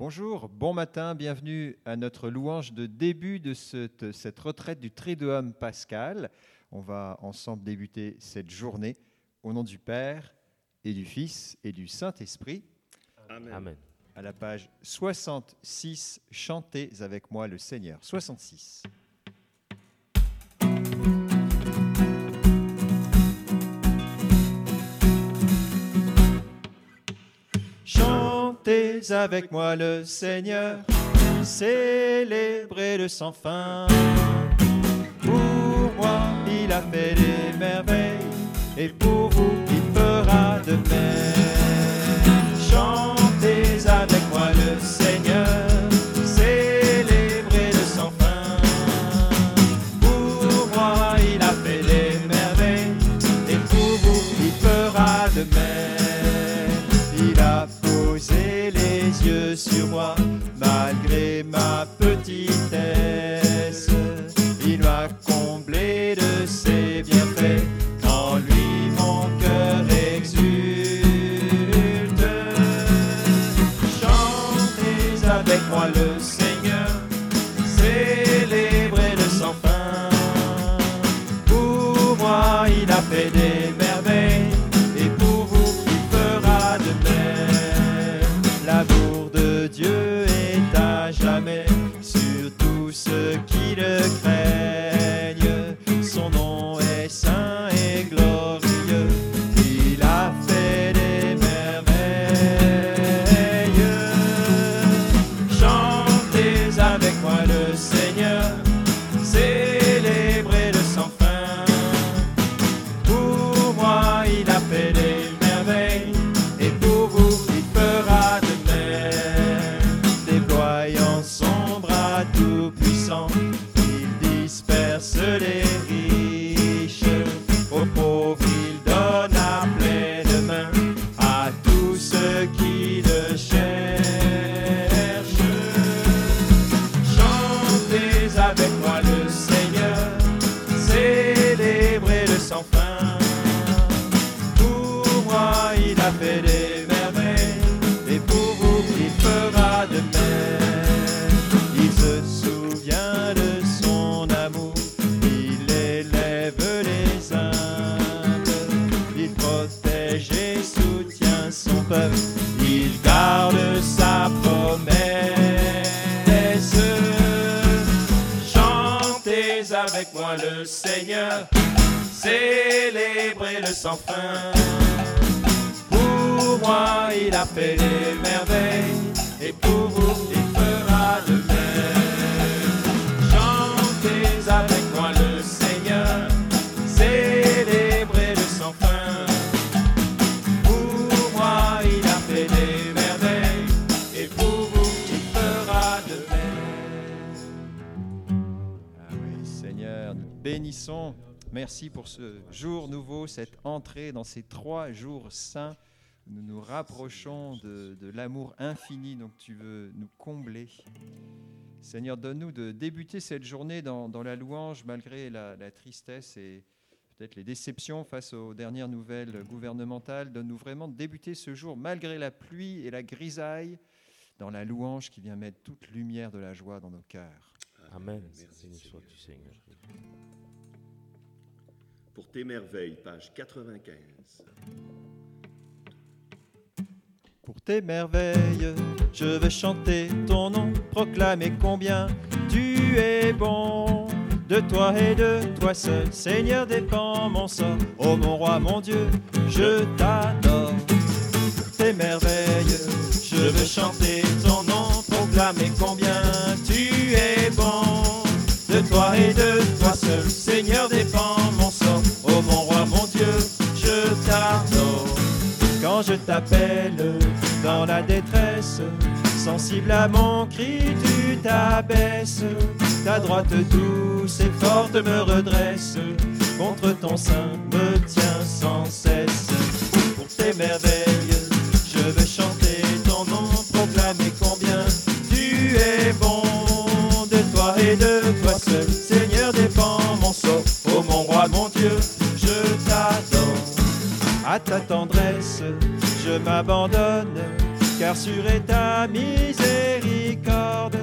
Bonjour, bon matin, bienvenue à notre louange de début de cette, cette retraite du Triduum pascal. On va ensemble débuter cette journée au nom du Père et du Fils et du Saint-Esprit. Amen. Amen. À la page 66, chantez avec moi le Seigneur. 66. Chantez avec moi le Seigneur, célébrez-le sans fin. Pour moi, il a fait des merveilles, et pour vous, il fera de même. Malgré ma petitesse. Tout-puissant, il disperse les il garde sa promesse. Chantez avec moi le Seigneur, célébrez-le sans fin. Pour moi, il a fait des merveilles, et pour vous, Merci pour ce jour nouveau, cette entrée dans ces trois jours saints. Nous nous rapprochons de, de l'amour infini dont tu veux nous combler. Seigneur, donne-nous de débuter cette journée dans, dans la louange malgré la, la tristesse et peut-être les déceptions face aux dernières nouvelles gouvernementales. Donne-nous vraiment de débuter ce jour malgré la pluie et la grisaille dans la louange qui vient mettre toute lumière de la joie dans nos cœurs. Amen. Merci, Béni Seigneur. Pour tes merveilles, page 95. Pour tes merveilles, je veux chanter ton nom, proclamer combien tu es bon. De toi et de toi seul, Seigneur, dépend mon sort. Ô mon roi, mon Dieu, je t'adore. Pour tes merveilles, je veux chanter ton nom, proclamer combien tu es bon. De toi et de toi seul, Seigneur, dépend mon sort. Je t'appelle dans la détresse, sensible à mon cri, tu t'abaisses. Ta droite douce et forte me redresse, contre ton sein me tient sans cesse. Pour tes merveilles, je veux chanter ton nom, proclamer combien tu es bon. De toi et de toi seul, Seigneur, dépend mon sort. Ô mon roi, mon Dieu, je t'adore. À ta tendresse, m'abandonne. car sur est ta miséricorde,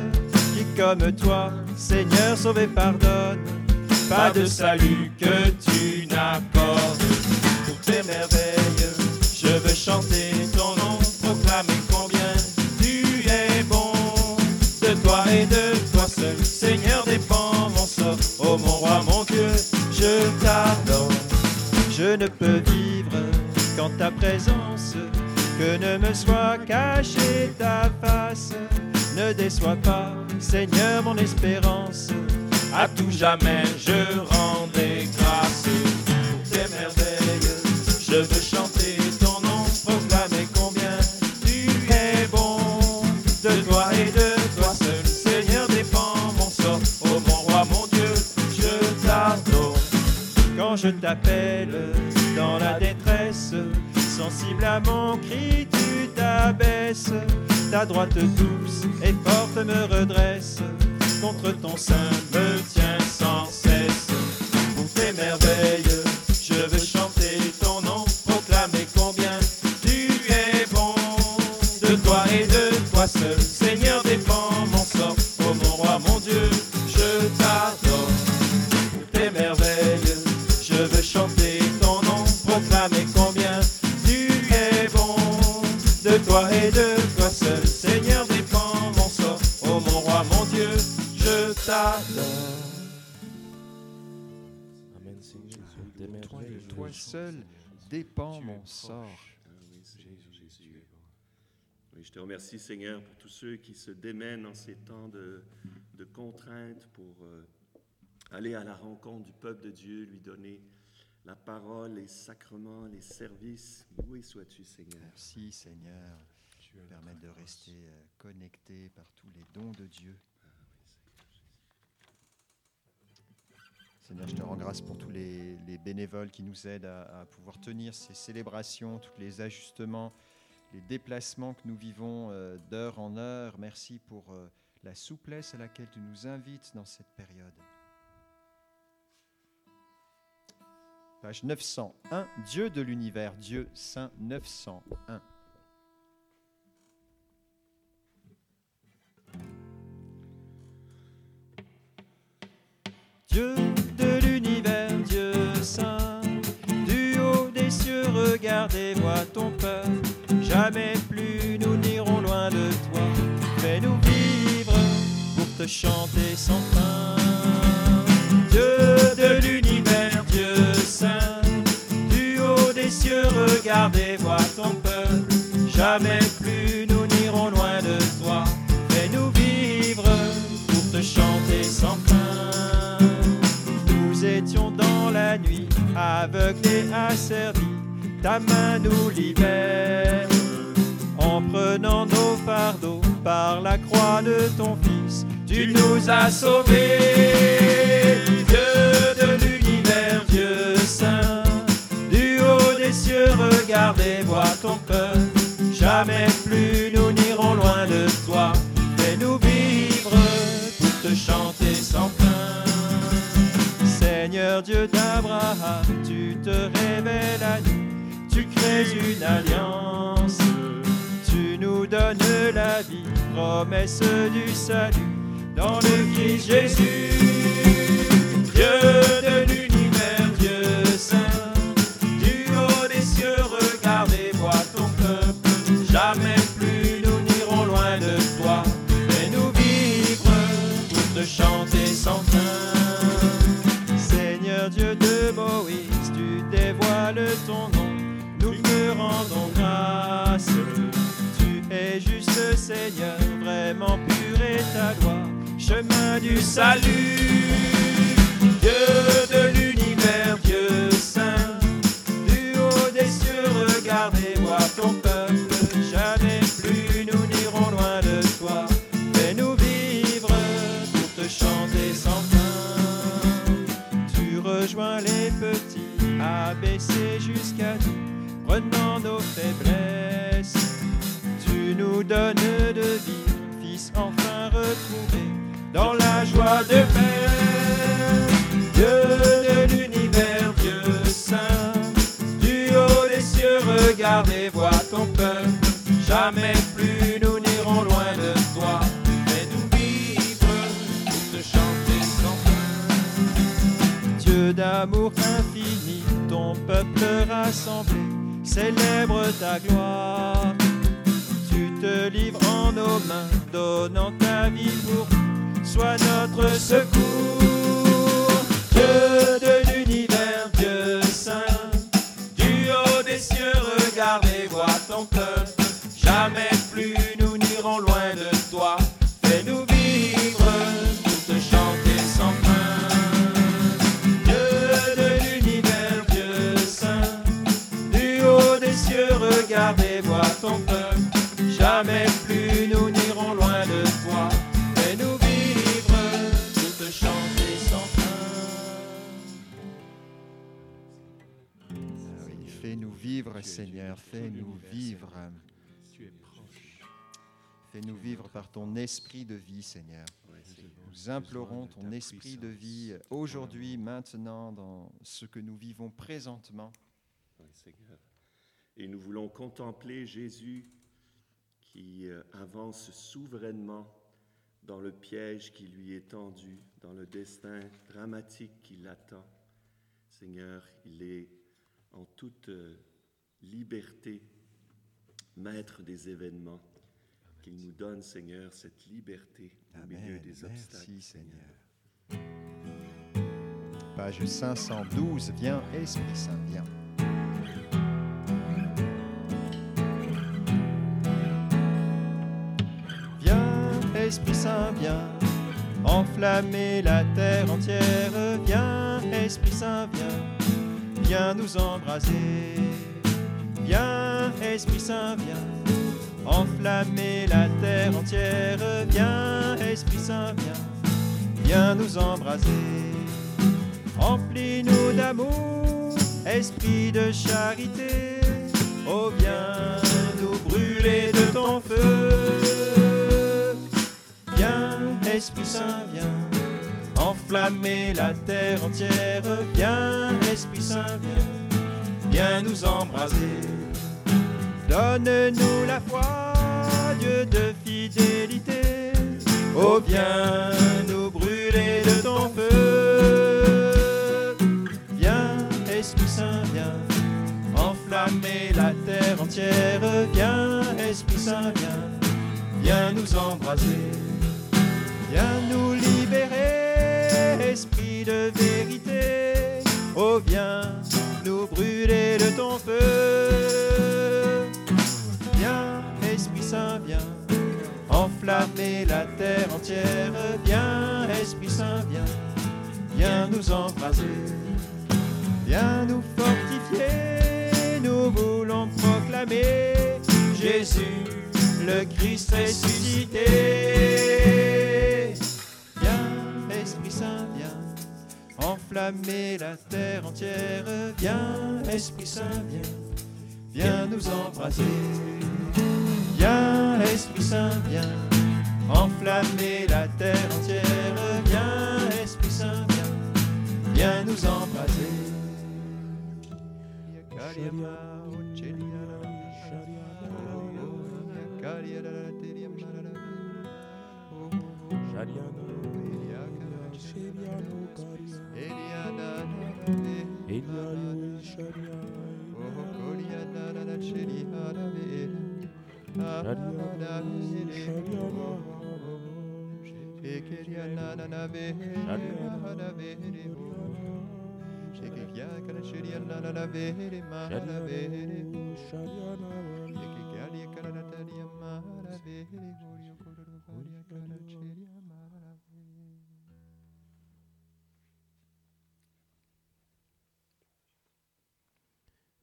qui comme toi, Seigneur, sauve et pardonne. Pas de salut que tu n'accordes. Pour tes merveilles, je veux chanter ne me soit cachée ta face. Ne déçois pas, Seigneur, mon espérance. À tout jamais, je rendrai grâce pour tes merveilles. Je veux chanter ton nom, proclamer combien tu es bon. De toi et de toi seul, Seigneur, dépend mon sort. Oh mon roi, mon Dieu, je t'adore. Quand je t'appelle dans la détresse, sensible à mon cri, tu t'abaisses. Ta droite douce et forte me redresse. Contre ton sein me tient sans cesse. Pour tes merveilles, je veux chanter ton nom, proclamer combien tu es bon. De toi et de toi seul, Toi seul dépend mon sort. Ah oui, je te remercie, Seigneur, pour tous ceux qui se démènent en ces temps de, de contraintes pour euh, aller à la rencontre du peuple de Dieu, lui donner la parole, les sacrements, les services. Où sois-tu, Seigneur? Merci Seigneur, Tu permettre de rester euh, connecté par tous les dons de Dieu. Seigneur, je te rends grâce pour tous les, les bénévoles qui nous aident à, à pouvoir tenir ces célébrations, tous les ajustements, les déplacements que nous vivons euh, d'heure en heure. Merci pour euh, la souplesse à laquelle tu nous invites dans cette période. Page 901, Dieu de l'univers, Dieu saint 901. Jamais plus nous n'irons loin de toi. Fais-nous vivre pour te chanter sans fin. Dieu de l'univers, Dieu saint, du haut des cieux, regardez, vois ton peuple. Jamais plus nous n'irons loin de toi. Fais-nous vivre pour te chanter sans fin. Nous étions dans la nuit, aveugles et asservis. Ta main nous libère en prenant nos fardeaux par la croix de ton Fils. Tu nous as sauvés, Dieu de l'univers, Dieu saint. Du haut des cieux, regardez, vois ton peuple. Jamais plus nous n'irons loin de toi. Fais-nous vivre pour te chanter sans fin. Seigneur Dieu d'Abraham, tu te révèles à nous, tu crées une alliance, nous donnes la vie, promesse du salut dans le Christ Jésus. Dieu de Nous donnes de vivre, Fils enfin retrouvé, dans la joie de Père. Dieu de l'univers, Dieu saint, du haut des cieux, regardez, vois ton peuple, Jamais plus nous n'irons loin de toi. Fais-nous vivre pour te chanter sans fin. Dieu d'amour infini, ton peuple rassemblé célèbre ta gloire. Te livres en nos mains, donnant ta vie pour. Sois notre secours. Dieu de l'univers, Dieu saint, du haut des cieux, regarde et vois ton peuple. Jamais plus nous n'irons loin de toi. Fais-nous vivre pour te chanter sans fin. Dieu de l'univers, Dieu saint, du haut des cieux, regarde et vois ton peuple. Fais-nous vivre. Fais-nous vivre par ton esprit de vie, Seigneur. Nous implorons ton esprit de vie aujourd'hui, maintenant, dans ce que nous vivons présentement. Seigneur. Et nous voulons contempler Jésus qui euh, avance souverainement dans le piège qui lui est tendu, dans le destin dramatique qui l'attend. Seigneur, il est en toute euh, liberté, maître des événements. Qu'il nous donne, Seigneur, cette liberté au milieu Amen. des obstacles. Merci, Seigneur. Page 512, viens, Esprit Saint, viens. Viens, Esprit Saint, viens, enflammer la terre entière. Viens, Esprit Saint, viens, viens nous embraser. Viens, Esprit Saint, viens, enflammer la terre entière. Viens, Esprit Saint, viens, viens nous embraser. Remplis-nous d'amour, esprit de charité. Oh, viens nous brûler de ton feu. Viens, Esprit Saint, viens, enflammer la terre entière. Viens, Esprit Saint, viens, viens nous embraser. Donne-nous la foi, Dieu de fidélité. Oh, viens nous brûler de ton feu. Viens, Esprit Saint, viens, enflammer la terre entière. Viens, Esprit Saint, viens, viens nous embraser. Viens nous libérer, Esprit de vérité. Oh, viens nous brûler de ton feu. Viens, Esprit Saint, viens, enflammer la terre entière. Viens, Esprit Saint, viens, viens nous embraser. Viens nous fortifier, nous voulons proclamer Jésus, le Christ ressuscité. Enflammer la terre entière. Viens, Esprit Saint, viens, viens nous embraser. Viens, Esprit Saint, viens, enflammer la terre entière. Viens, Esprit Saint, viens, viens nous embraser.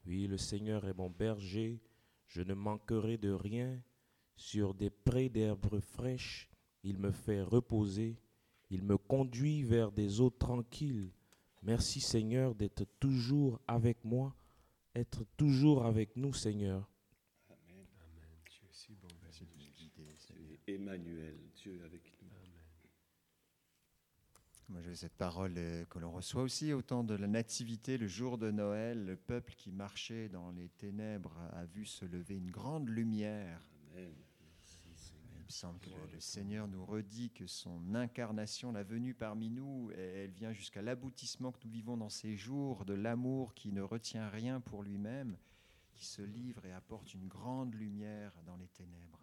Oui, le Seigneur est mon berger, je ne manquerai de rien. Sur des prés d'herbes fraîches, il me fait reposer, il me conduit vers des eaux tranquilles. Merci Seigneur d'être toujours avec moi, être toujours avec nous Seigneur. Amen. Et Emmanuel, Dieu avec nous. Moi, j'ai cette parole euh, que l'on reçoit aussi au temps de la Nativité, le jour de Noël. Le peuple qui marchait dans les ténèbres a vu se lever une grande lumière. Semble que le, le Seigneur nous redit que son incarnation, la venue parmi nous, elle vient jusqu'à l'aboutissement que nous vivons dans ces jours, de l'amour qui ne retient rien pour lui-même, qui se livre et apporte une grande lumière dans les ténèbres.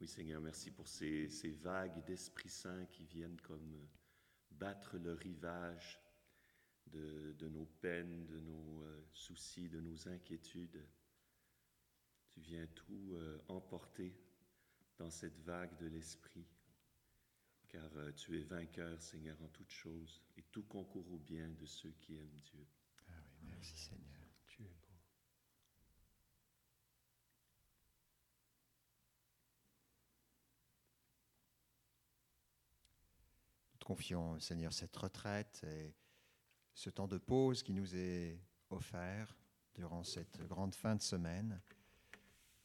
Oui, Seigneur, merci pour ces, ces vagues d'Esprit Saint qui viennent comme battre le rivage de, nos peines, de nos euh, soucis, de nos inquiétudes. Tu viens tout euh, emporter dans cette vague de l'Esprit, car euh, tu es vainqueur, Seigneur, en toutes choses, et tout concourt au bien de ceux qui aiment Dieu. Ah oui, merci Seigneur. Tu es beau. Nous te confions, Seigneur, cette retraite et ce temps de pause qui nous est offert durant cette grande fin de semaine.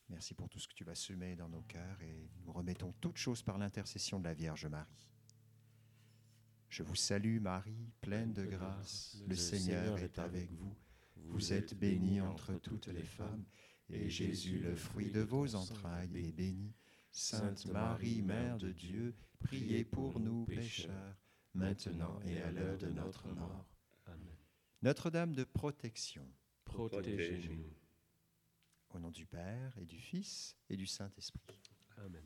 Merci pour tout ce que tu vas semer dans nos cœurs et nous remettons toutes choses par l'intercession de la Vierge Marie. Je vous salue Marie, pleine de grâce, le Seigneur est avec vous. Vous êtes bénie entre toutes les femmes, et Jésus, le fruit de vos entrailles, est béni. Sainte Marie, Mère de Dieu, priez pour nous pécheurs, maintenant et à l'heure de notre mort. Notre-Dame de protection, Protégez-nous. au nom du Père et du Fils et du Saint-Esprit. Amen.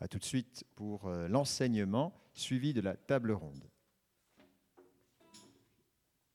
À tout de suite pour euh, l'enseignement suivi de la table ronde.